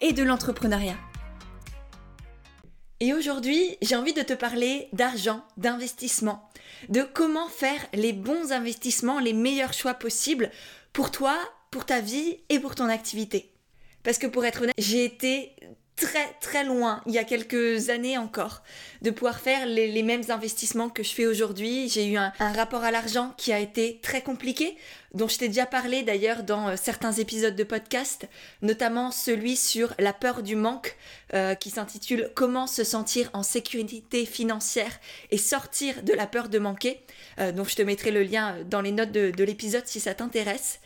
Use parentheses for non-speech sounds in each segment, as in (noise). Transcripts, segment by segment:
et de l'entrepreneuriat. Et aujourd'hui, j'ai envie de te parler d'argent, d'investissement, de comment faire les bons investissements, les meilleurs choix possibles pour toi, pour ta vie et pour ton activité. Parce que pour être honnête, j'ai été très très loin, il y a quelques années encore, de pouvoir faire les, mêmes investissements que je fais aujourd'hui. J'ai eu un, rapport à l'argent qui a été très compliqué, dont je t'ai déjà parlé d'ailleurs dans euh, certains épisodes de podcast, notamment celui sur la peur du manque, euh, qui s'intitule Comment se sentir en sécurité financière et sortir de la peur de manquer. Euh, donc je te mettrai le lien dans les notes de l'épisode si ça t'intéresse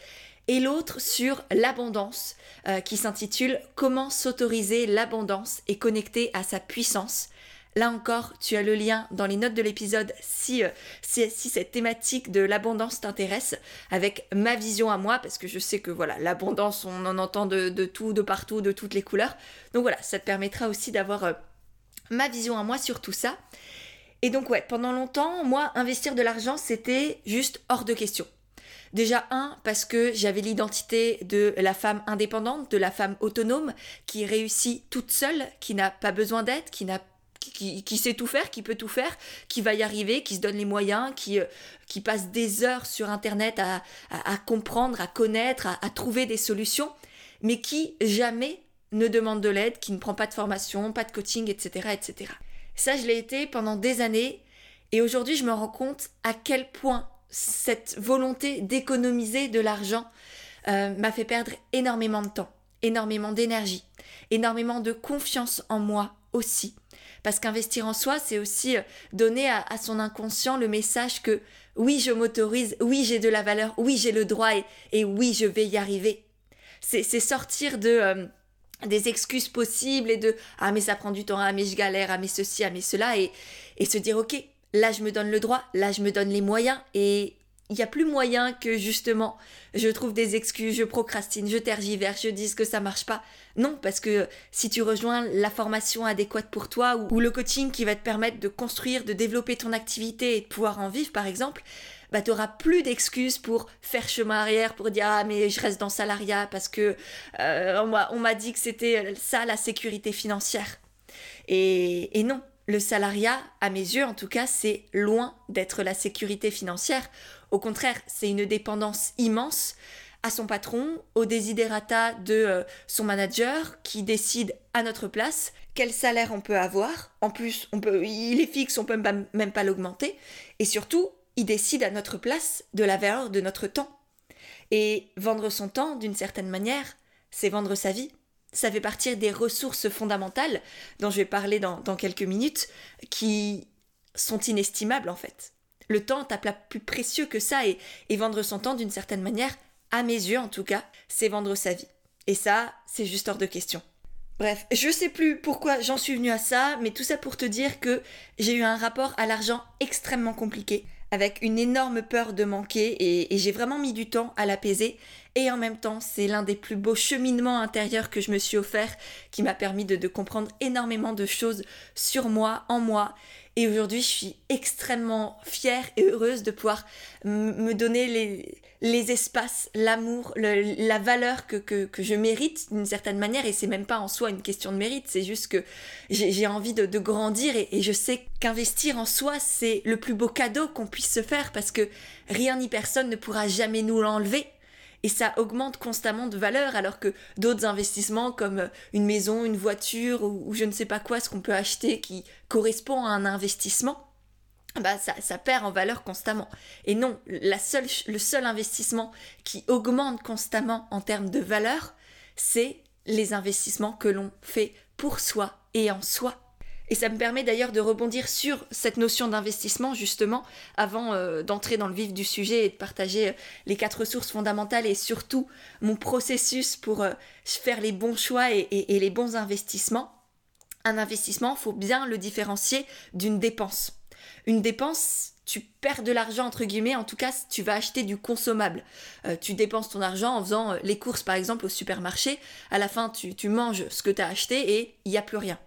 et l'autre sur l'abondance euh, qui s'intitule Comment s'autoriser l'abondance et connecter à sa puissance. Là encore, tu as le lien dans les notes de l'épisode si, euh, si, cette thématique de l'abondance t'intéresse, avec ma vision à moi, parce que je sais que voilà, l'abondance, on en entend de, tout, de partout, de toutes les couleurs. Donc voilà, ça te permettra aussi d'avoir euh, ma vision à moi sur tout ça. Et donc ouais, pendant longtemps, moi, investir de l'argent, c'était juste hors de question. Déjà un, parce que j'avais l'identité de la femme indépendante, de la femme autonome, qui réussit toute seule, qui n'a pas besoin d'aide, qui n'a qui, sait tout faire, qui peut tout faire, qui va y arriver, qui se donne les moyens, qui, euh, qui passe des heures sur Internet à, à, comprendre, à connaître, à, à, trouver des solutions, mais qui jamais ne demande de l'aide, qui ne prend pas de formation, pas de coaching, etc. etc. Ça, je l'ai été pendant des années, et aujourd'hui, je me rends compte à quel point cette volonté d'économiser de l'argent euh, m'a fait perdre énormément de temps, énormément d'énergie, énormément de confiance en moi aussi. Parce qu'investir en soi, c'est aussi euh, donner à, son inconscient le message que oui, je m'autorise, oui, j'ai de la valeur, oui, j'ai le droit et, oui, je vais y arriver. C'est sortir de... Euh, des excuses possibles et de ah mais ça prend du temps, ah mais je galère, ah mais ceci, ah mais cela et, et se dire ok là je me donne le droit, là je me donne les moyens et il n'y a plus moyen que justement je trouve des excuses, je procrastine, je tergiverse, je dise que ça marche pas. Non, parce que si tu rejoins la formation adéquate pour toi ou, le coaching qui va te permettre de construire, de développer ton activité et de pouvoir en vivre par exemple, bah tu auras plus d'excuses pour faire chemin arrière, pour dire ah mais je reste dans salariat parce que euh, on m'a dit que c'était ça la sécurité financière. Et, et non, le salariat, à mes yeux en tout cas, c'est loin d'être la sécurité financière. Au contraire, c'est une dépendance immense à son patron, au desiderata de euh, son manager qui décide à notre place quel salaire on peut avoir. En plus, on peut, il est fixe, on peut même pas l'augmenter. Et surtout, il décide à notre place de la valeur de notre temps. Et vendre son temps, d'une certaine manière, c'est vendre sa vie ça fait partie des ressources fondamentales dont je vais parler dans, quelques minutes, qui sont inestimables en fait. Le temps tape plus précieux que ça et, et vendre son temps d'une certaine manière, à mes yeux en tout cas, c'est vendre sa vie. Et ça, c'est juste hors de question. Bref, je sais plus pourquoi j'en suis venue à ça, mais tout ça pour te dire que j'ai eu un rapport à l'argent extrêmement compliqué, avec une énorme peur de manquer, et j'ai vraiment mis du temps à l'apaiser, et en même temps c'est l'un des plus beaux cheminements intérieurs que je me suis offert qui m'a permis de, comprendre énormément de choses sur moi, en moi et aujourd'hui je suis extrêmement fière et heureuse de pouvoir me donner les, espaces, l'amour, la valeur que, je mérite d'une certaine manière. Et c'est même pas en soi une question de mérite, c'est juste que j'ai envie de, grandir et je sais qu'investir en soi c'est le plus beau cadeau qu'on puisse se faire parce que rien ni personne ne pourra jamais nous l'enlever et ça augmente constamment de valeur alors que d'autres investissements comme euh, une maison, une voiture ou, je ne sais pas quoi, ce qu'on peut acheter qui correspond à un investissement, bah ça, ça, perd en valeur constamment. Et non, le seul investissement qui augmente constamment en termes de valeur, c'est les investissements que l'on fait pour soi et en soi. Et ça me permet d'ailleurs de rebondir sur cette notion d'investissement, justement, avant euh, d'entrer dans le vif du sujet et de partager euh, les quatre ressources fondamentales et surtout mon processus pour euh, faire les bons choix et, les bons investissements. Un investissement, faut bien le différencier d'une dépense. Une dépense, tu perds de l'argent entre guillemets, en tout cas tu vas acheter du consommable. Tu dépenses ton argent en faisant les courses par exemple au supermarché, à la fin tu, tu manges ce que tu as acheté et il n'y a plus rien.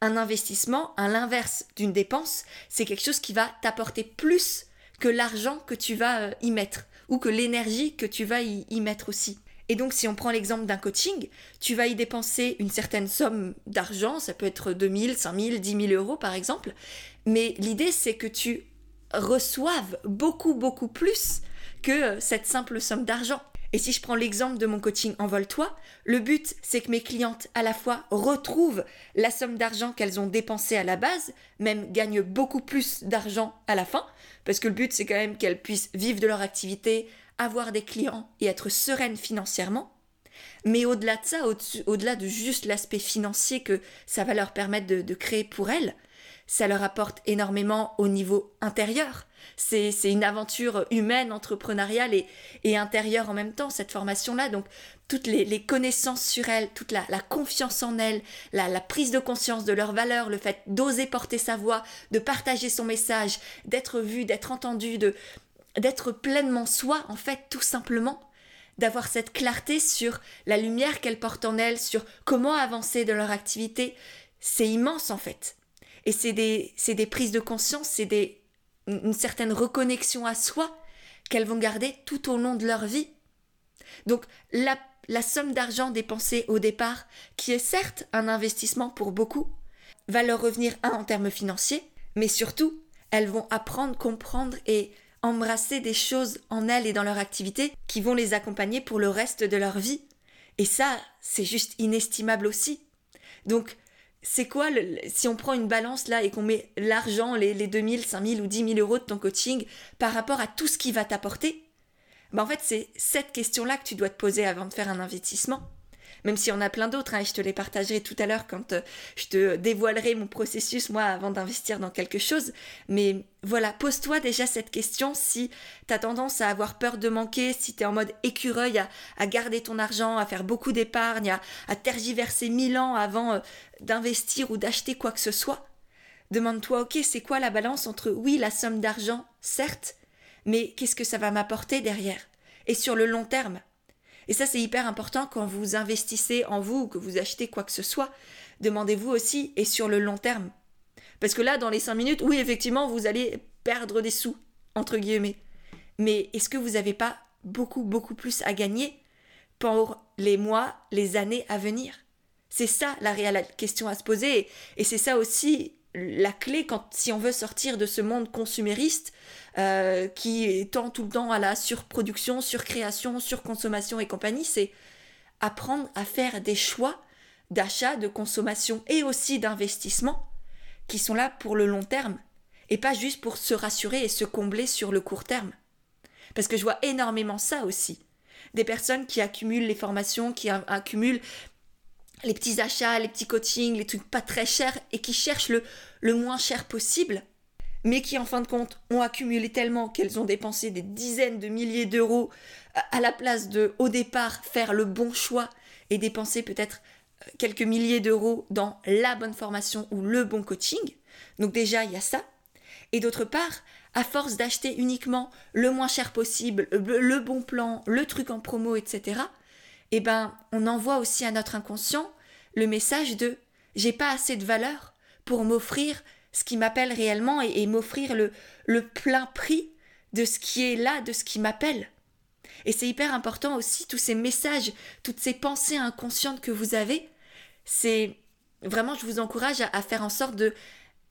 Un investissement, à l'inverse d'une dépense, c'est quelque chose qui va t'apporter plus que l'argent que tu vas euh, y mettre ou que l'énergie que tu vas y, y mettre aussi. Et donc, si on prend l'exemple d'un coaching, tu vas y dépenser une certaine somme d'argent, ça peut être 2000, 5000, 10 000 euros par exemple, mais l'idée c'est que tu reçoives beaucoup, beaucoup plus que euh, cette simple somme d'argent. Et si je prends l'exemple de mon coaching Envole-toi, le but c'est que mes clientes à la fois retrouvent la somme d'argent qu'elles ont dépensée à la base, même gagnent beaucoup plus d'argent à la fin, parce que le but c'est quand même qu'elles puissent vivre de leur activité, avoir des clients et être sereines financièrement. Mais au-delà de ça, au-delà de juste l'aspect financier que ça va leur permettre de, de créer pour elles, ça leur apporte énormément au niveau intérieur. C'est, une aventure humaine, entrepreneuriale et, et intérieure en même temps, cette formation-là. Donc, toutes les, connaissances sur elles, toute la, confiance en elles, la, la, prise de conscience de leurs valeurs, le fait d'oser porter sa voix, de partager son message, d'être vu, d'être entendu, d'être pleinement soi, en fait, tout simplement d'avoir cette clarté sur la lumière qu'elles portent en elles, sur comment avancer de leur activité, c'est immense en fait. Et c'est des, des prises de conscience, c'est des, une certaine reconnexion à soi qu'elles vont garder tout au long de leur vie. Donc la, la somme d'argent dépensée au départ, qui est certes un investissement pour beaucoup, va leur revenir un en termes financiers, mais surtout, elles vont apprendre, comprendre et embrasser des choses en elles et dans leur activité qui vont les accompagner pour le reste de leur vie. Et ça, c'est juste inestimable aussi. Donc, c'est quoi, si on prend une balance là et qu'on met l'argent, les, les 2000, 5000 ou 10 000 euros de ton coaching par rapport à tout ce qui va t'apporter, bah en fait c'est cette question-là que tu dois te poser avant de faire un investissement même si on a plein d'autres, hein, et je te les partagerai tout à l'heure quand euh, je te dévoilerai mon processus, moi, avant d'investir dans quelque chose. Mais voilà, pose-toi déjà cette question si tu as tendance à avoir peur de manquer, si tu es en mode écureuil à, garder ton argent, à faire beaucoup d'épargne, à, tergiverser mille ans avant euh, d'investir ou d'acheter quoi que ce soit. Demande-toi, ok, c'est quoi la balance entre oui, la somme d'argent, certes, mais qu'est-ce que ça va m'apporter derrière? Et sur le long terme, et ça, c'est hyper important quand vous investissez en vous ou que vous achetez quoi que ce soit. Demandez-vous aussi, et sur le long terme. Parce que là, dans les 5 minutes, oui, effectivement, vous allez perdre des sous, entre guillemets. Mais est-ce que vous n'avez pas beaucoup, beaucoup plus à gagner pour les mois, les années à venir? C'est ça la réelle question à se poser. Et c'est ça aussi la clé quand si on veut sortir de ce monde consumériste euh, qui tend tout le temps à la surproduction, surcréation, surconsommation et compagnie, c'est apprendre à faire des choix d'achat, de consommation et aussi d'investissement qui sont là pour le long terme et pas juste pour se rassurer et se combler sur le court terme. Parce que je vois énormément ça aussi. Des personnes qui accumulent les formations, qui accumulent les petits achats, les petits coachings, les trucs pas très chers et qui cherchent le, le moins cher possible, mais qui en fin de compte ont accumulé tellement qu'elles ont dépensé des dizaines de milliers d'euros à la place de au départ faire le bon choix et dépenser peut-être euh, quelques milliers d'euros dans la bonne formation ou le bon coaching. Donc déjà, il y a ça. Et d'autre part, à force d'acheter uniquement le moins cher possible, le bon plan, le truc en promo, etc., eh ben, on envoie aussi à notre inconscient le message de j'ai pas assez de valeur pour m'offrir ce qui m'appelle réellement et, m'offrir le, le plein prix de ce qui est là, de ce qui m'appelle. Et c'est hyper important aussi, tous ces messages, toutes ces pensées inconscientes que vous avez, c'est vraiment, je vous encourage à, faire en sorte de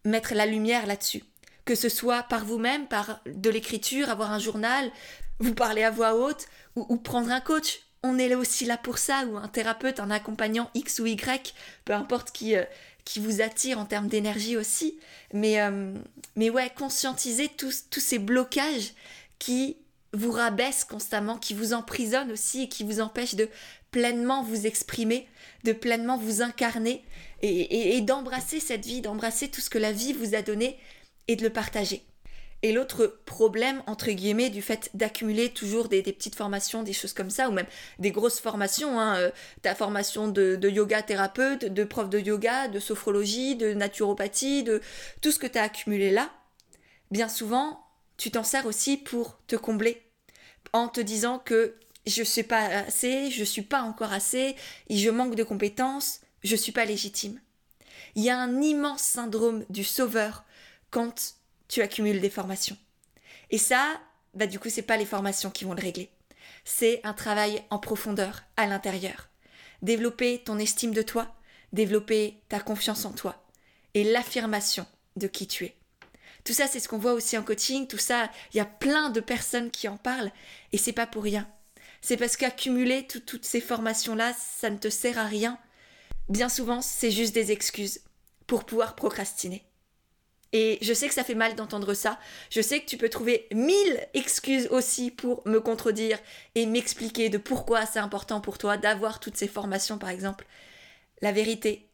mettre la lumière là-dessus. Que ce soit par vous-même, par de l'écriture, avoir un journal, vous parler à voix haute ou prendre un coach on est aussi là pour ça, ou un thérapeute, un accompagnant X ou Y, peu importe qui, euh, vous attire en termes d'énergie aussi. Mais, euh, mais ouais, conscientiser tous, tous ces blocages qui vous rabaisse constamment, qui vous emprisonne aussi et qui vous empêche de pleinement vous exprimer, de pleinement vous incarner et, d'embrasser cette vie, d'embrasser tout ce que la vie vous a donné et de le partager. Et l'autre problème, entre guillemets, du fait d'accumuler toujours des, petites formations, des choses comme ça, ou même des grosses formations, hein, euh, ta formation de, yoga thérapeute, de prof de yoga, de sophrologie, de naturopathie, de tout ce que tu as accumulé là, bien souvent, tu t'en sers aussi pour te combler, en te disant que je ne suis pas assez, je ne suis pas encore assez, je manque de compétences, je ne suis pas légitime. Il y a un immense syndrome du sauveur quand tu accumules des formations. Et ça, bah du coup, c'est pas les formations qui vont le régler. C'est un travail en profondeur, à l'intérieur. Développer ton estime de toi, développer ta confiance en toi et l'affirmation de qui tu es. Tout ça, c'est ce qu'on voit aussi en coaching. Tout ça, il y a plein de personnes qui en parlent et c'est pas pour rien. C'est parce qu'accumuler toutes ces formations-là, ça ne te sert à rien. Bien souvent, c'est juste des excuses pour pouvoir procrastiner. Et je sais que ça fait mal d'entendre ça. Je sais que tu peux trouver mille excuses aussi pour me contredire et m'expliquer de pourquoi c'est important pour toi d'avoir toutes ces formations, par exemple. La vérité,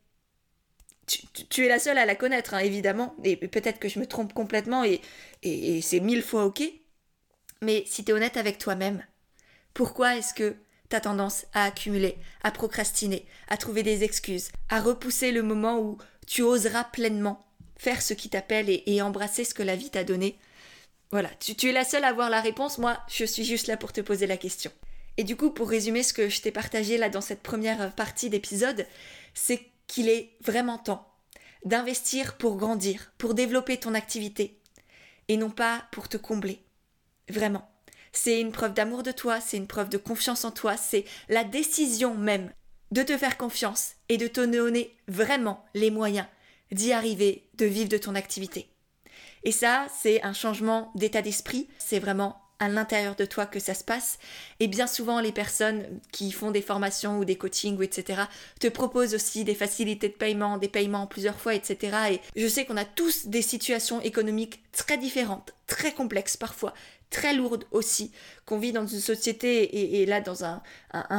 tu, es la seule à la connaître, hein, évidemment, et peut-être que je me trompe complètement et, et, c'est mille fois ok. Mais si tu honnête avec toi-même, pourquoi est-ce que tu as tendance à accumuler, à procrastiner, à trouver des excuses, à repousser le moment où tu oseras pleinement faire ce qui t'appelle et, embrasser ce que la vie t'a donné Voilà, tu, tu es la seule à avoir la réponse, moi je suis juste là pour te poser la question. Et du coup, pour résumer ce que je t'ai partagé là dans cette première partie d'épisode, c'est qu'il est vraiment temps d'investir pour grandir, pour développer ton activité, et non pas pour te combler. Vraiment. C'est une preuve d'amour de toi, c'est une preuve de confiance en toi, c'est la décision même de te faire confiance et de te donner vraiment les moyens d'y arriver, de vivre de ton activité. Et ça, c'est un changement d'état d'esprit, c'est vraiment à l'intérieur de toi que ça se passe. Et bien souvent, les personnes qui font des formations ou des coachings ou etc. te proposent aussi des facilités de paiement, des paiements plusieurs fois, etc. Et je sais qu'on a tous des situations économiques très différentes, très complexes parfois, très lourdes aussi, qu'on vit dans une société et, là dans un,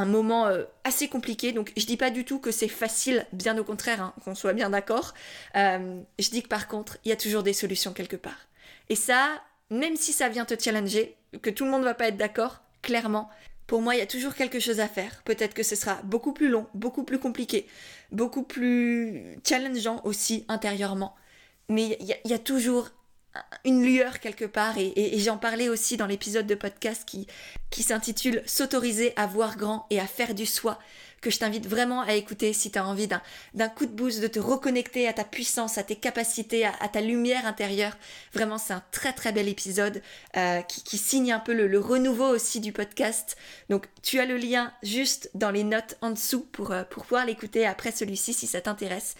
moment euh, assez compliqué. Donc je dis pas du tout que c'est facile, bien au contraire, hein, qu'on soit bien d'accord. Euh, je dis que par contre, il y a toujours des solutions quelque part. Et ça, même si ça vient te challenger, que tout le monde ne va pas être d'accord, clairement, pour moi, il y a toujours quelque chose à faire. Peut-être que ce sera beaucoup plus long, beaucoup plus compliqué, beaucoup plus challengeant aussi intérieurement. Mais il y, a toujours une lueur quelque part, et, j'en parlais aussi dans l'épisode de podcast qui, qui s'intitule S'autoriser à voir grand et à faire du soi que je t'invite vraiment à écouter si tu as envie d'un coup de boost, de te reconnecter à ta puissance, à tes capacités, à, ta lumière intérieure. Vraiment, c'est un très très bel épisode euh, qui, signe un peu le, renouveau aussi du podcast. Donc, tu as le lien juste dans les notes en dessous pour, euh, pour pouvoir l'écouter après celui-ci si ça t'intéresse.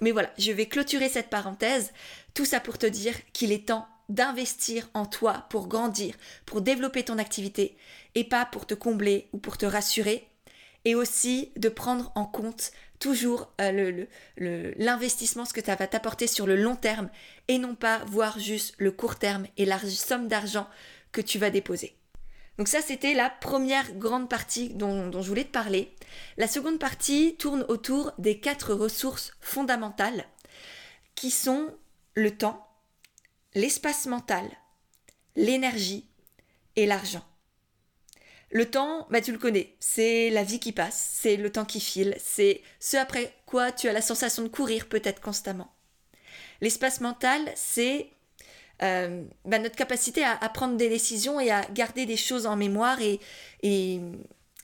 Mais voilà, je vais clôturer cette parenthèse. Tout ça pour te dire qu'il est temps d'investir en toi pour grandir, pour développer ton activité et pas pour te combler ou pour te rassurer, et aussi de prendre en compte toujours euh, l'investissement, ce que ça va t'apporter sur le long terme et non pas voir juste le court terme et la somme d'argent que tu vas déposer. Donc ça, c'était la première grande partie dont, dont, je voulais te parler. La seconde partie tourne autour des quatre ressources fondamentales qui sont le temps, l'espace mental, l'énergie et l'argent. Le temps, bah tu le connais, c'est la vie qui passe, c'est le temps qui file, c'est ce après quoi tu as la sensation de courir peut-être constamment. L'espace mental, c'est euh, bah, notre capacité à, prendre des décisions et à garder des choses en mémoire et, et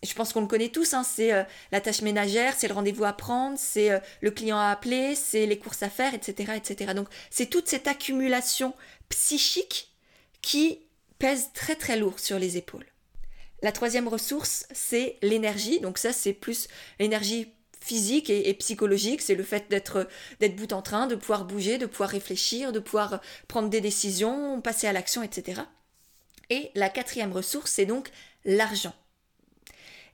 je pense qu'on le connaît tous, hein, c'est euh, la tâche ménagère, c'est le rendez-vous à prendre, c'est euh, le client à appeler, c'est les courses à faire, etc. etc. Donc c'est toute cette accumulation psychique qui pèse très très lourd sur les épaules. La troisième ressource, c'est l'énergie. Donc ça, c'est plus l'énergie physique et, psychologique, c'est le fait d'être d'être bout en train, de pouvoir bouger, de pouvoir réfléchir, de pouvoir prendre des décisions, passer à l'action, etc. Et la quatrième ressource, c'est donc l'argent.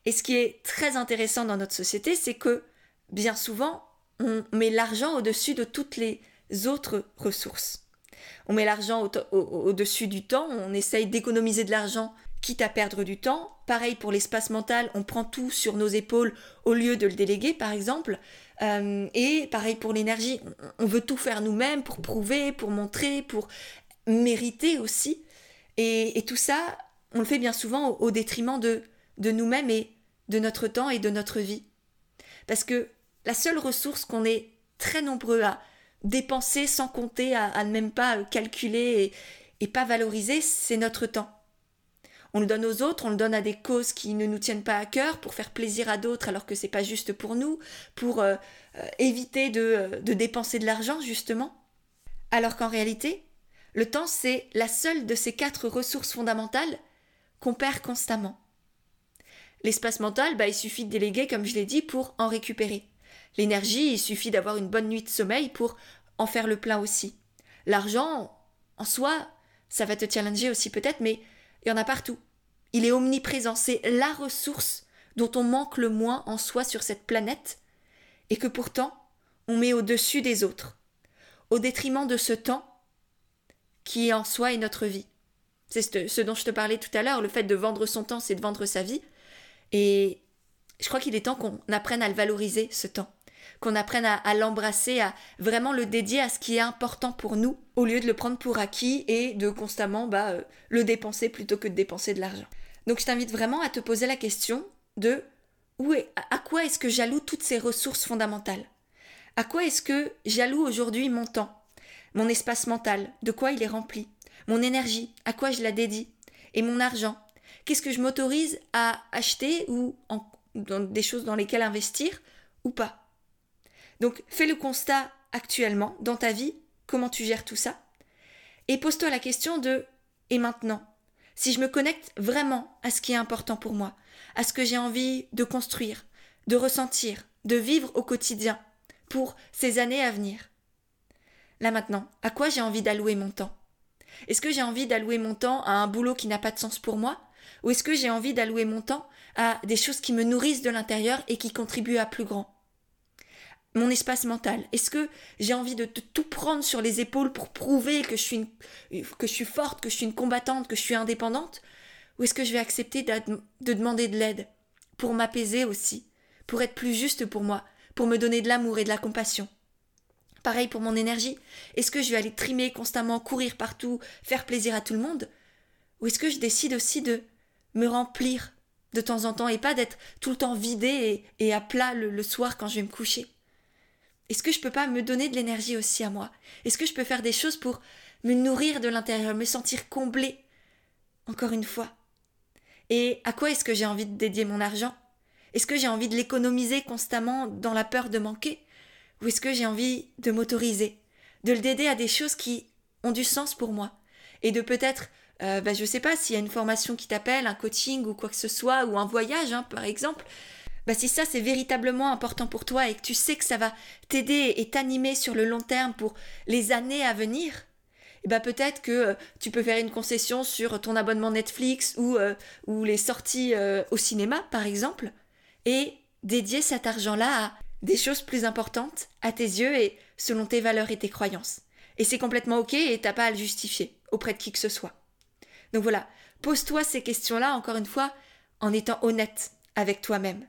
Et ce qui est très intéressant dans notre société, c'est que bien souvent, on met l'argent au-dessus de toutes les autres ressources. On met l'argent au-dessus du temps, on essaye d'économiser de l'argent quitte à perdre du temps. Pareil pour l'espace mental, on prend tout sur nos épaules au lieu de le déléguer, par exemple. Euh, et pareil pour l'énergie, on veut tout faire nous-mêmes pour prouver, pour montrer, pour mériter aussi. Et, tout ça, on le fait bien souvent au, détriment de, de nous-mêmes et de notre temps et de notre vie. Parce que la seule ressource qu'on est très nombreux à dépenser sans compter, à, ne même pas calculer et, pas valoriser, c'est notre temps. On le donne aux autres, on le donne à des causes qui ne nous tiennent pas à cœur, pour faire plaisir à d'autres alors que c'est pas juste pour nous, pour euh, euh, éviter euh, de dépenser de l'argent justement. Alors qu'en réalité, le temps c'est la seule de ces quatre ressources fondamentales qu'on perd constamment. L'espace mental, bah, il suffit de déléguer, comme je l'ai dit, pour en récupérer. L'énergie, il suffit d'avoir une bonne nuit de sommeil pour en faire le plein aussi. L'argent, en soi, ça va te challenger aussi peut-être, mais il y en a partout. Il est omniprésent, c'est la ressource dont on manque le moins en soi sur cette planète, et que pourtant on met au-dessus des autres, au détriment de ce temps qui en soi est notre vie. C'est ce dont je te parlais tout à l'heure, le fait de vendre son temps, c'est de vendre sa vie. Et je crois qu'il est temps qu'on apprenne à le valoriser, ce temps. Qu'on apprenne à, l'embrasser, à vraiment le dédier à ce qui est important pour nous, au lieu de le prendre pour acquis et de constamment bah, euh, le dépenser plutôt que de dépenser de l'argent. Donc je t'invite vraiment à te poser la question de où est, à quoi est-ce que j'alloue toutes ces ressources fondamentales? À quoi est-ce que j'alloue aujourd'hui mon temps, mon espace mental, de quoi il est rempli, mon énergie, à quoi je la dédie, et mon argent, Qu'est-ce que je m'autorise à acheter ou dans des choses dans lesquelles investir ou pas. Donc fais le constat actuellement dans ta vie, comment tu gères tout ça, et pose-toi la question de et maintenant? Si je me connecte vraiment à ce qui est important pour moi, à ce que j'ai envie de construire, de ressentir, de vivre au quotidien pour ces années à venir. Là maintenant, à quoi j'ai envie d'allouer mon temps? Est-ce que j'ai envie d'allouer mon temps à un boulot qui n'a pas de sens pour moi? Ou est-ce que j'ai envie d'allouer mon temps à des choses qui me nourrissent de l'intérieur et qui contribuent à plus grand? Mon espace mental. Est-ce que j'ai envie de, tout prendre sur les épaules pour prouver que je, suis que je suis forte, que je suis une combattante, que je suis indépendante? Ou est-ce que je vais accepter de demander de l'aide? Pour m'apaiser aussi, pour être plus juste pour moi, pour me donner de l'amour et de la compassion. Pareil pour mon énergie. Est-ce que je vais aller trimer constamment, courir partout, faire plaisir à tout le monde? Ou est-ce que je décide aussi de me remplir de temps en temps et pas d'être tout le temps vidé et, à plat le, soir quand je vais me coucher. Est-ce que je peux pas me donner de l'énergie aussi à moi? Est-ce que je peux faire des choses pour me nourrir de l'intérieur, me sentir comblé Encore une fois? Et à quoi est-ce que j'ai envie de dédier mon argent? Est-ce que j'ai envie de l'économiser constamment dans la peur de manquer? Ou est-ce que j'ai envie de m'autoriser, de le dédier à des choses qui ont du sens pour moi et de peut-être euh, bah, je sais pas s'il y a une formation qui t'appelle, un coaching ou quoi que ce soit, ou un voyage, hein, par exemple. Bah, si ça c'est véritablement important pour toi et que tu sais que ça va t'aider et t'animer sur le long terme pour les années à venir, bah peut-être que euh, tu peux faire une concession sur ton abonnement Netflix ou, euh, ou les sorties au cinéma, par exemple, et dédier cet argent-là à des choses plus importantes à tes yeux et selon tes valeurs et tes croyances. Et c'est complètement ok et t'as pas à le justifier auprès de qui que ce soit. Donc voilà, pose-toi ces questions-là, encore une fois, en étant honnête avec toi-même.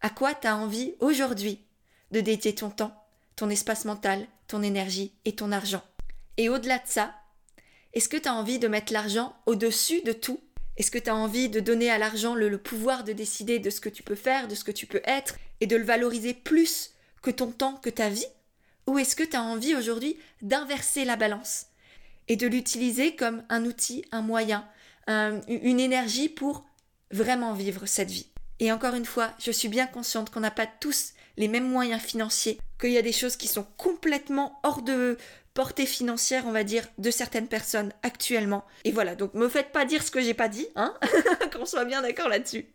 À quoi tu as envie aujourd'hui de dédier ton temps, ton espace mental, ton énergie et ton argent? Et au-delà de ça, est-ce que tu as envie de mettre l'argent au-dessus de tout? Est-ce que tu as envie de donner à l'argent le, pouvoir de décider de ce que tu peux faire, de ce que tu peux être, et de le valoriser plus que ton temps, que ta vie? Ou est-ce que tu as envie aujourd'hui d'inverser la balance? Et de l'utiliser comme un outil, un moyen, une énergie pour vraiment vivre cette vie. Et encore une fois, je suis bien consciente qu'on n'a pas tous les mêmes moyens financiers, qu'il y a des choses qui sont complètement hors de portée financière, on va dire, de certaines personnes actuellement. Et voilà, donc me faites pas dire ce que j'ai pas dit, hein, (laughs) qu'on soit bien d'accord là-dessus.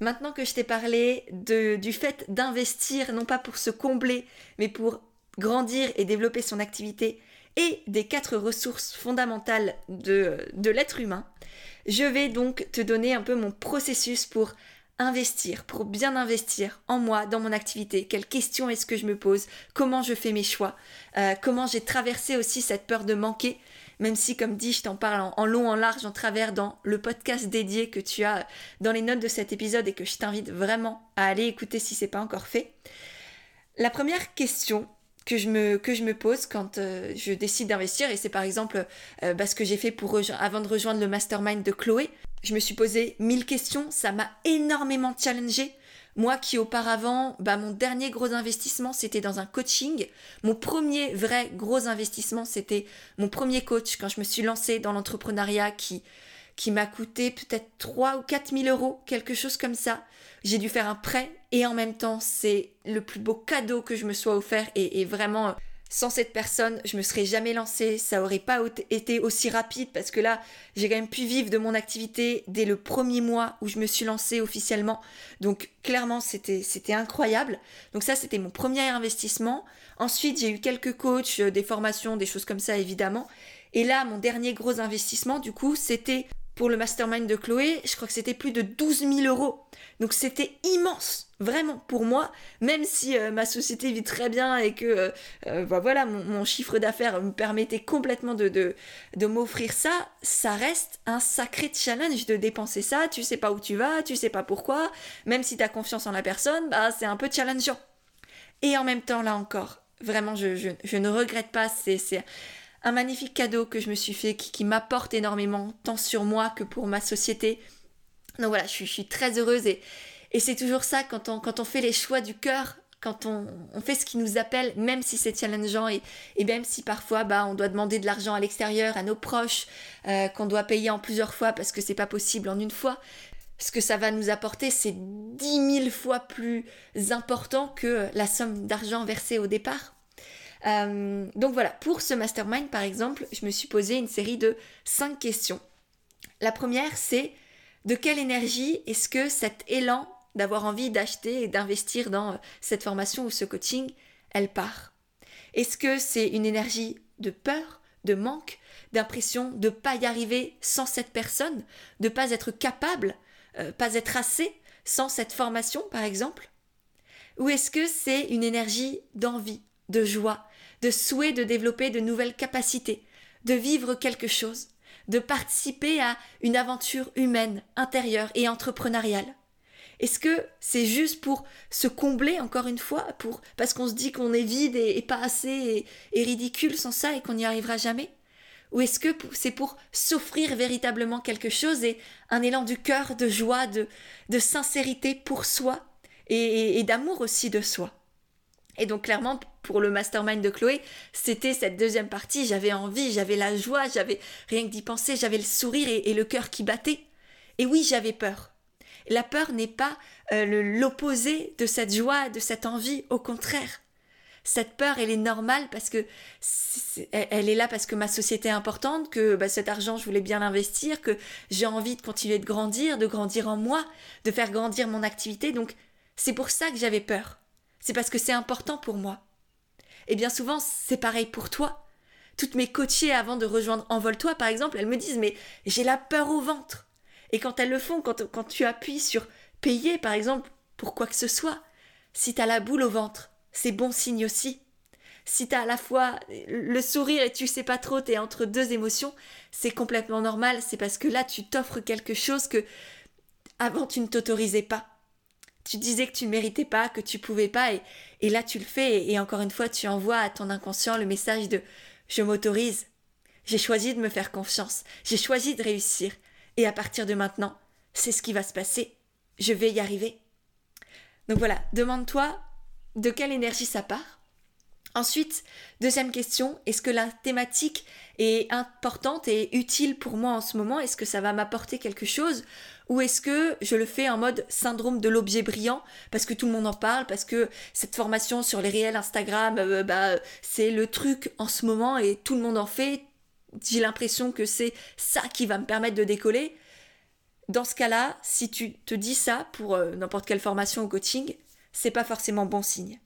Maintenant que je t'ai parlé du fait d'investir, non pas pour se combler, mais pour grandir et développer son activité, et des quatre ressources fondamentales de, de l'être humain, je vais donc te donner un peu mon processus pour investir, pour bien investir en moi, dans mon activité, quelles questions est-ce que je me pose, comment je fais mes choix, euh, comment j'ai traversé aussi cette peur de manquer, même si, comme dit, je t'en parle en, long, en large, en travers dans le podcast dédié que tu as dans les notes de cet épisode et que je t'invite vraiment à aller écouter si c'est pas encore fait. La première question que je me, que je me pose quand euh, je décide d'investir, et c'est par exemple euh, bah, ce que j'ai fait pour avant de rejoindre le mastermind de Chloé, je me suis posé mille questions, ça m'a énormément challengé. Moi qui auparavant, bah, mon dernier gros investissement, c'était dans un coaching. Mon premier vrai gros investissement, c'était mon premier coach quand je me suis lancée dans l'entrepreneuriat qui, qui m'a coûté peut-être 3 ou 4 000 euros, quelque chose comme ça. J'ai dû faire un prêt et en même temps, c'est le plus beau cadeau que je me sois offert et, vraiment sans cette personne, je me serais jamais lancée, ça aurait pas été aussi rapide parce que là, j'ai quand même pu vivre de mon activité dès le premier mois où je me suis lancée officiellement. Donc clairement, c'était c'était incroyable. Donc ça, c'était mon premier investissement. Ensuite, j'ai eu quelques coachs, euh, des formations, des choses comme ça évidemment. Et là, mon dernier gros investissement, du coup, c'était pour le mastermind de Chloé, je crois que c'était plus de 12 000 euros. Donc c'était immense, vraiment pour moi, même si euh, ma société vit très bien et que euh, euh, bah voilà, mon, chiffre d'affaires me permettait complètement de, m'offrir ça, ça reste un sacré challenge de dépenser ça. Tu sais pas où tu vas, tu sais pas pourquoi, même si tu as confiance en la personne, bah c'est un peu challengeant. Et en même temps, là encore, vraiment, je ne regrette pas, c'est un magnifique cadeau que je me suis fait qui, m'apporte énormément, tant sur moi que pour ma société. Donc voilà, je suis, très heureuse et, c'est toujours ça quand on, quand on fait les choix du cœur, quand on, fait ce qui nous appelle, même si c'est challengeant et, et, même si parfois bah, on doit demander de l'argent à l'extérieur, à nos proches, euh, qu'on doit payer en plusieurs fois parce que c'est pas possible en une fois. Ce que ça va nous apporter, c'est dix mille fois plus important que la somme d'argent versée au départ. Euh, donc voilà, pour ce mastermind par exemple, je me suis posé une série de 5 questions. La première, c'est de quelle énergie est-ce que cet élan d'avoir envie d'acheter et d'investir dans cette formation ou ce coaching, elle part? Est-ce que c'est une énergie de peur, de manque, d'impression de ne pas y arriver sans cette personne, de ne pas être capable, euh, pas être assez sans cette formation par exemple? Ou est-ce que c'est une énergie d'envie, de joie, de souhait de développer de nouvelles capacités, de vivre quelque chose, de participer à une aventure humaine, intérieure et entrepreneuriale. Est-ce que c'est juste pour se combler encore une fois, pour parce qu'on se dit qu'on est vide et, pas assez et, ridicule sans ça et qu'on n'y arrivera jamais? Ou est-ce que c'est pour s'offrir véritablement quelque chose et un élan du cœur, de joie, de, de sincérité pour soi et d'amour aussi de soi? Et donc clairement, pour le mastermind de Chloé, c'était cette deuxième partie. J'avais envie, j'avais la joie, j'avais rien que d'y penser, j'avais le sourire et, le cœur qui battait. Et oui, j'avais peur. La peur n'est pas euh, l'opposé de cette joie, de cette envie, au contraire. Cette peur, elle est normale parce que elle est là parce que ma société est importante, que bah, cet argent, je voulais bien l'investir, que j'ai envie de continuer de grandir, de grandir en moi, de faire grandir mon activité. Donc, c'est pour ça que j'avais peur c'est parce que c'est important pour moi. Et bien souvent, c'est pareil pour toi. Toutes mes coachées avant de rejoindre Envole-toi, par exemple, elles me disent Mais j'ai la peur au ventre. Et quand elles le font, quand, tu appuies sur payer, par exemple, pour quoi que ce soit, si tu as la boule au ventre, c'est bon signe aussi. Si tu as à la fois le sourire et tu sais pas trop, tu es entre deux émotions, c'est complètement normal. C'est parce que là, tu t'offres quelque chose que avant tu ne t'autorisais pas tu disais que tu ne méritais pas, que tu pouvais pas, et, là tu le fais, et, encore une fois tu envoies à ton inconscient le message de je m'autorise, j'ai choisi de me faire confiance, j'ai choisi de réussir, et à partir de maintenant, c'est ce qui va se passer, je vais y arriver. Donc voilà, demande-toi de quelle énergie ça part, Ensuite, deuxième question, est-ce que la thématique est importante et utile pour moi en ce moment? Est-ce que ça va m'apporter quelque chose? Ou est-ce que je le fais en mode syndrome de l'objet brillant parce que tout le monde en parle, parce que cette formation sur les réels Instagram, euh, bah, c'est le truc en ce moment et tout le monde en fait J'ai l'impression que c'est ça qui va me permettre de décoller. Dans ce cas-là, si tu te dis ça pour euh, n'importe quelle formation ou coaching, c'est pas forcément bon signe.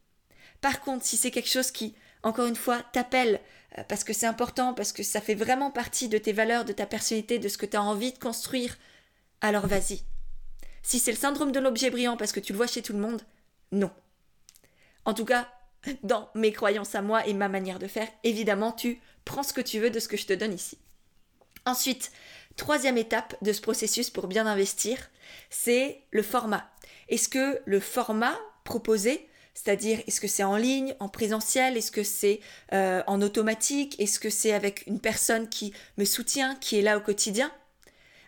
Par contre, si c'est quelque chose qui, encore une fois, t'appelle euh, parce que c'est important, parce que ça fait vraiment partie de tes valeurs, de ta personnalité, de ce que tu as envie de construire, alors vas-y. Si c'est le syndrome de l'objet brillant parce que tu le vois chez tout le monde, non. En tout cas, (laughs) dans mes croyances à moi et ma manière de faire, évidemment, tu prends ce que tu veux de ce que je te donne ici. Ensuite, troisième étape de ce processus pour bien investir, c'est le format. Est-ce que le format proposé, c'est-à-dire est-ce que c'est en ligne, en présentiel, est-ce que c'est euh, en automatique, est-ce que c'est avec une personne qui me soutient, qui est là au quotidien?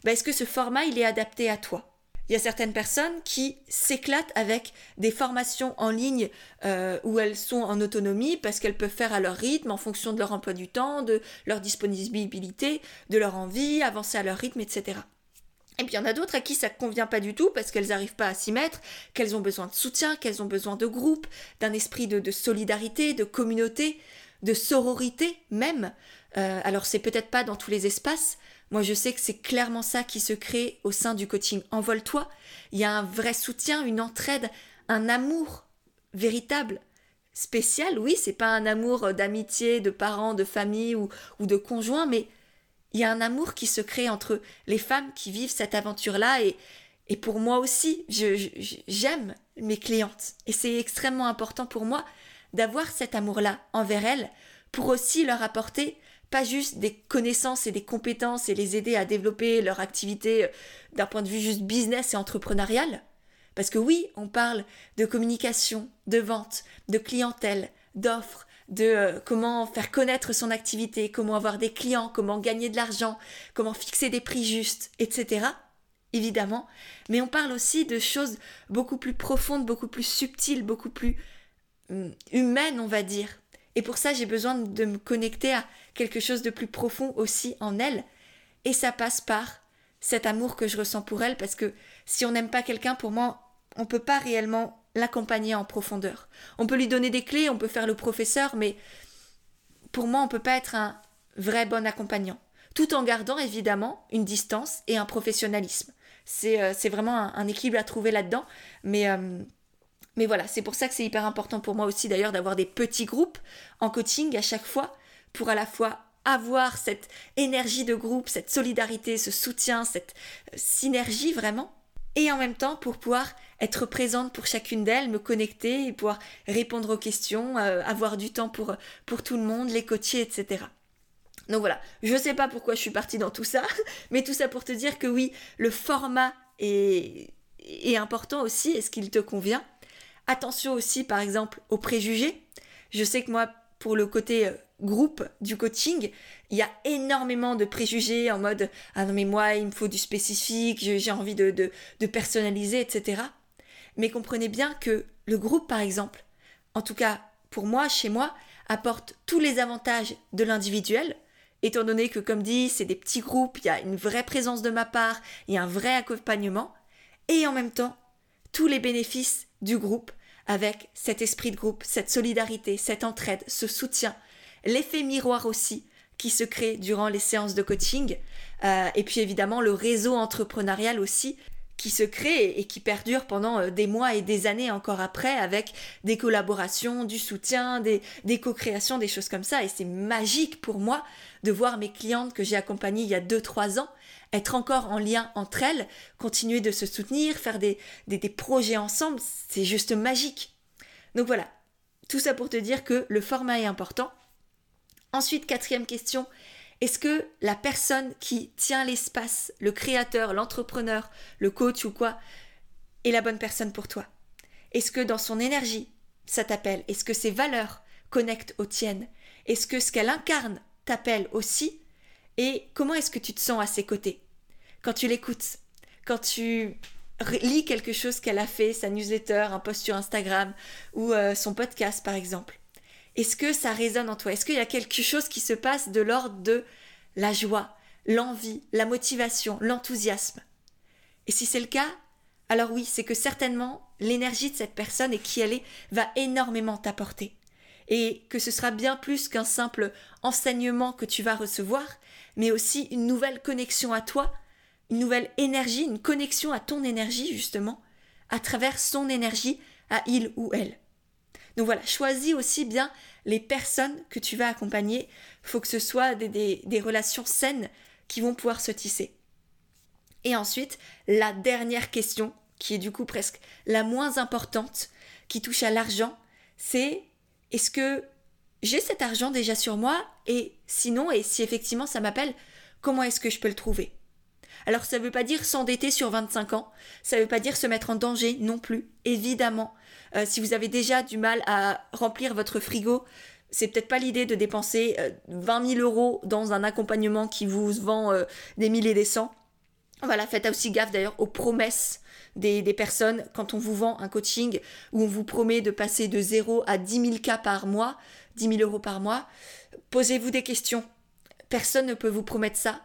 Ben, Est-ce que ce format, il est adapté à toi? Il y a certaines personnes qui s'éclatent avec des formations en ligne euh, où elles sont en autonomie parce qu'elles peuvent faire à leur rythme en fonction de leur emploi du temps, de leur disponibilité, de leur envie, avancer à leur rythme, etc. Et puis il y en a d'autres à qui ça ne convient pas du tout parce qu'elles n'arrivent pas à s'y mettre, qu'elles ont besoin de soutien, qu'elles ont besoin de groupe, d'un esprit de, solidarité, de communauté, de sororité même. Euh, alors c'est peut-être pas dans tous les espaces, moi, je sais que c'est clairement ça qui se crée au sein du coaching Envole-toi. Il y a un vrai soutien, une entraide, un amour véritable, spécial. Oui, c'est pas un amour d'amitié, de parents, de famille ou, de conjoint, mais il y a un amour qui se crée entre les femmes qui vivent cette aventure-là et, et pour moi aussi, j'aime mes clientes. Et c'est extrêmement important pour moi d'avoir cet amour-là envers elles pour aussi leur apporter pas juste des connaissances et des compétences et les aider à développer leur activité euh, d'un point de vue juste business et entrepreneurial. Parce que oui, on parle de communication, de vente, de clientèle, d'offres, de euh, comment faire connaître son activité, comment avoir des clients, comment gagner de l'argent, comment fixer des prix justes, etc. Évidemment. Mais on parle aussi de choses beaucoup plus profondes, beaucoup plus subtiles, beaucoup plus hum, humaines, on va dire. Et pour ça, j'ai besoin de me connecter à quelque chose de plus profond aussi en elle. Et ça passe par cet amour que je ressens pour elle, parce que si on n'aime pas quelqu'un, pour moi, on ne peut pas réellement l'accompagner en profondeur. On peut lui donner des clés, on peut faire le professeur, mais pour moi, on peut pas être un vrai bon accompagnant, tout en gardant évidemment une distance et un professionnalisme. C'est euh, vraiment un, équilibre à trouver là-dedans, mais euh, mais voilà, c'est pour ça que c'est hyper important pour moi aussi d'ailleurs d'avoir des petits groupes en coaching à chaque fois pour à la fois avoir cette énergie de groupe, cette solidarité, ce soutien, cette euh, synergie vraiment, et en même temps pour pouvoir être présente pour chacune d'elles, me connecter et pouvoir répondre aux questions, euh, avoir du temps pour, pour tout le monde, les coacher, etc. Donc voilà, je ne sais pas pourquoi je suis partie dans tout ça, (laughs) mais tout ça pour te dire que oui, le format est, est important aussi, est-ce qu'il te convient Attention aussi, par exemple, aux préjugés. Je sais que moi, pour le côté euh, groupe du coaching, il y a énormément de préjugés en mode Ah non, mais moi, il me faut du spécifique, j'ai envie de, de, personnaliser, etc. Mais comprenez bien que le groupe, par exemple, en tout cas pour moi, chez moi, apporte tous les avantages de l'individuel, étant donné que, comme dit, c'est des petits groupes, il y a une vraie présence de ma part, il y a un vrai accompagnement, et en même temps, tous les bénéfices du groupe avec cet esprit de groupe, cette solidarité, cette entraide, ce soutien, l'effet miroir aussi qui se crée durant les séances de coaching, euh, et puis évidemment le réseau entrepreneurial aussi qui se crée et qui perdure pendant euh, des mois et des années encore après avec des collaborations, du soutien, des, co-créations, des choses comme ça. Et c'est magique pour moi de voir mes clientes que j'ai accompagnées il y a 2-3 ans être encore en lien entre elles, continuer de se soutenir, faire des, projets ensemble, c'est juste magique. Donc voilà, tout ça pour te dire que le format est important. Ensuite, quatrième question, est-ce que la personne qui tient l'espace, le créateur, l'entrepreneur, le coach ou quoi, est la bonne personne pour toi? Est-ce que dans son énergie, ça t'appelle? Est-ce que ses valeurs connectent aux tiennes? Est-ce que ce qu'elle incarne t'appelle aussi? Et comment est-ce que tu te sens à ses côtés? Quand tu l'écoutes, quand tu lis quelque chose qu'elle a fait, sa newsletter, un post sur Instagram ou euh, son podcast par exemple. Est-ce que ça résonne en toi? Est-ce qu'il y a quelque chose qui se passe de l'ordre de la joie, l'envie, la motivation, l'enthousiasme? Et si c'est le cas, alors oui, c'est que certainement l'énergie de cette personne et qui elle est va énormément t'apporter. Et que ce sera bien plus qu'un simple enseignement que tu vas recevoir, mais aussi une nouvelle connexion à toi, une nouvelle énergie, une connexion à ton énergie justement, à travers son énergie à il ou elle. Donc voilà, choisis aussi bien les personnes que tu vas accompagner. Il faut que ce soit des, relations saines qui vont pouvoir se tisser. Et ensuite, la dernière question, qui est du coup presque la moins importante, qui touche à l'argent, c'est est-ce que j'ai cet argent déjà sur moi? Et sinon, et si effectivement ça m'appelle, comment est-ce que je peux le trouver? Alors ça ne veut pas dire s'endetter sur 25 ans, ça ne veut pas dire se mettre en danger non plus, évidemment. Euh, si vous avez déjà du mal à remplir votre frigo, c'est peut-être pas l'idée de dépenser 20 euh, 000 euros dans un accompagnement qui vous vend euh, des milliers et des cents. Voilà, faites aussi gaffe d'ailleurs aux promesses des, des, personnes quand on vous vend un coaching où on vous promet de passer de 0 à 10 000 cas par mois, 10 000 euros par mois. Posez-vous des questions. Personne ne peut vous promettre ça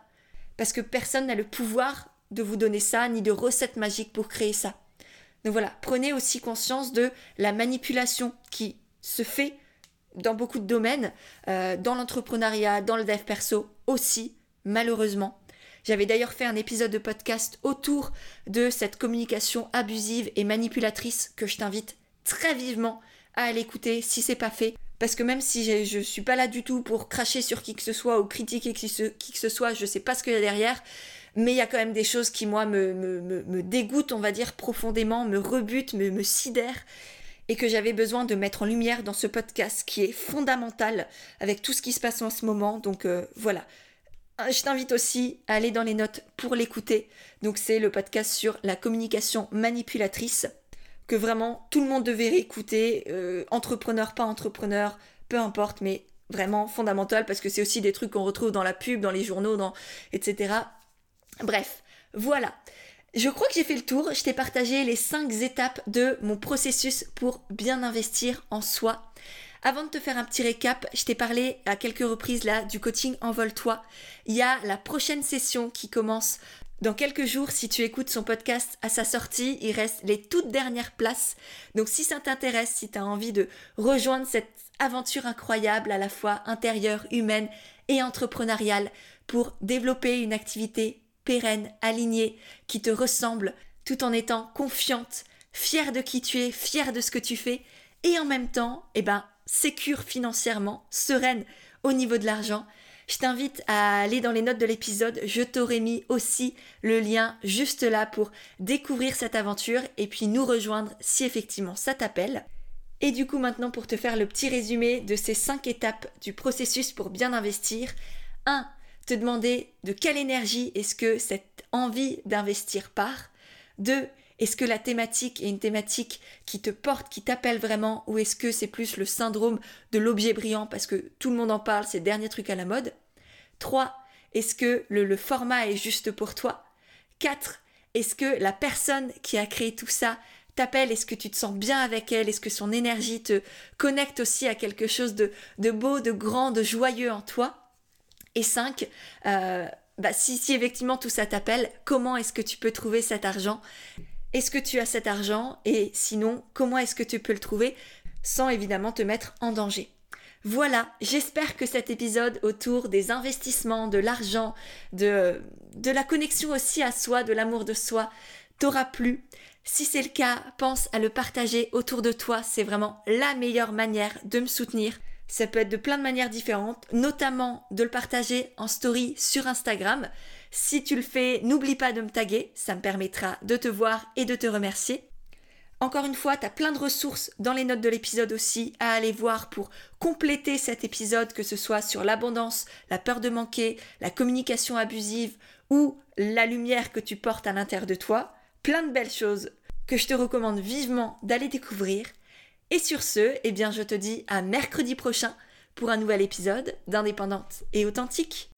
parce que personne n'a le pouvoir de vous donner ça, ni de recette magique pour créer ça. Donc voilà, prenez aussi conscience de la manipulation qui se fait dans beaucoup de domaines, euh, dans l'entrepreneuriat, dans le dev perso aussi, malheureusement. J'avais d'ailleurs fait un épisode de podcast autour de cette communication abusive et manipulatrice que je t'invite très vivement à aller écouter si c'est pas fait parce que même si je, ne suis pas là du tout pour cracher sur qui que ce soit ou critiquer qui, que ce soit, je sais pas ce qu'il y a derrière, mais il y a quand même des choses qui moi me, me, dégoûtent, on va dire profondément, me rebutent, me, me sidèrent et que j'avais besoin de mettre en lumière dans ce podcast qui est fondamental avec tout ce qui se passe en ce moment. Donc euh, voilà. Je t'invite aussi à aller dans les notes pour l'écouter. Donc c'est le podcast sur la communication manipulatrice que vraiment tout le monde devait écouter, euh, entrepreneur, pas entrepreneur, peu importe, mais vraiment fondamental parce que c'est aussi des trucs qu'on retrouve dans la pub, dans les journaux, dans etc. Bref, voilà. Je crois que j'ai fait le tour. Je t'ai partagé les 5 étapes de mon processus pour bien investir en soi. Avant de te faire un petit récap, je t'ai parlé à quelques reprises là du coaching Envole-toi. Il y a la prochaine session qui commence dans quelques jours, si tu écoutes son podcast à sa sortie, il reste les toutes dernières places. Donc si ça t'intéresse, si tu as envie de rejoindre cette aventure incroyable à la fois intérieure, humaine et entrepreneuriale pour développer une activité pérenne, alignée, qui te ressemble, tout en étant confiante, fière de qui tu es, fière de ce que tu fais, et en même temps, eh ben, sécure financièrement, sereine au niveau de l'argent, je t'invite à aller dans les notes de l'épisode, je t'aurai mis aussi le lien juste là pour découvrir cette aventure et puis nous rejoindre si effectivement ça t'appelle. Et du coup maintenant pour te faire le petit résumé de ces 5 étapes du processus pour bien investir. 1. Te demander de quelle énergie est-ce que cette envie d'investir part. 2. Est-ce que la thématique est une thématique qui te porte, qui t'appelle vraiment, ou est-ce que c'est plus le syndrome de l'objet brillant parce que tout le monde en parle, c'est le dernier truc à la mode 3. Est-ce que le, format est juste pour toi? 4. Est-ce que la personne qui a créé tout ça t'appelle? Est-ce que tu te sens bien avec elle? Est-ce que son énergie te connecte aussi à quelque chose de, beau, de grand, de joyeux en toi? Et 5. Euh, bah, si, si effectivement tout ça t'appelle, comment est-ce que tu peux trouver cet argent? Est-ce que tu as cet argent? Et sinon, comment est-ce que tu peux le trouver? Sans évidemment te mettre en danger voilà, j'espère que cet épisode autour des investissements, de l'argent, de, de la connexion aussi à soi, de l'amour de soi, t'aura plu. Si c'est le cas, pense à le partager autour de toi, c'est vraiment la meilleure manière de me soutenir. Ça peut être de plein de manières différentes, notamment de le partager en story sur Instagram. Si tu le fais, n'oublie pas de me taguer, ça me permettra de te voir et de te remercier. Encore une fois, tu as plein de ressources dans les notes de l'épisode aussi à aller voir pour compléter cet épisode, que ce soit sur l'abondance, la peur de manquer, la communication abusive ou la lumière que tu portes à l'intérieur de toi. Plein de belles choses que je te recommande vivement d'aller découvrir. Et sur ce, eh je te dis à mercredi prochain pour un nouvel épisode d'Indépendante et Authentique.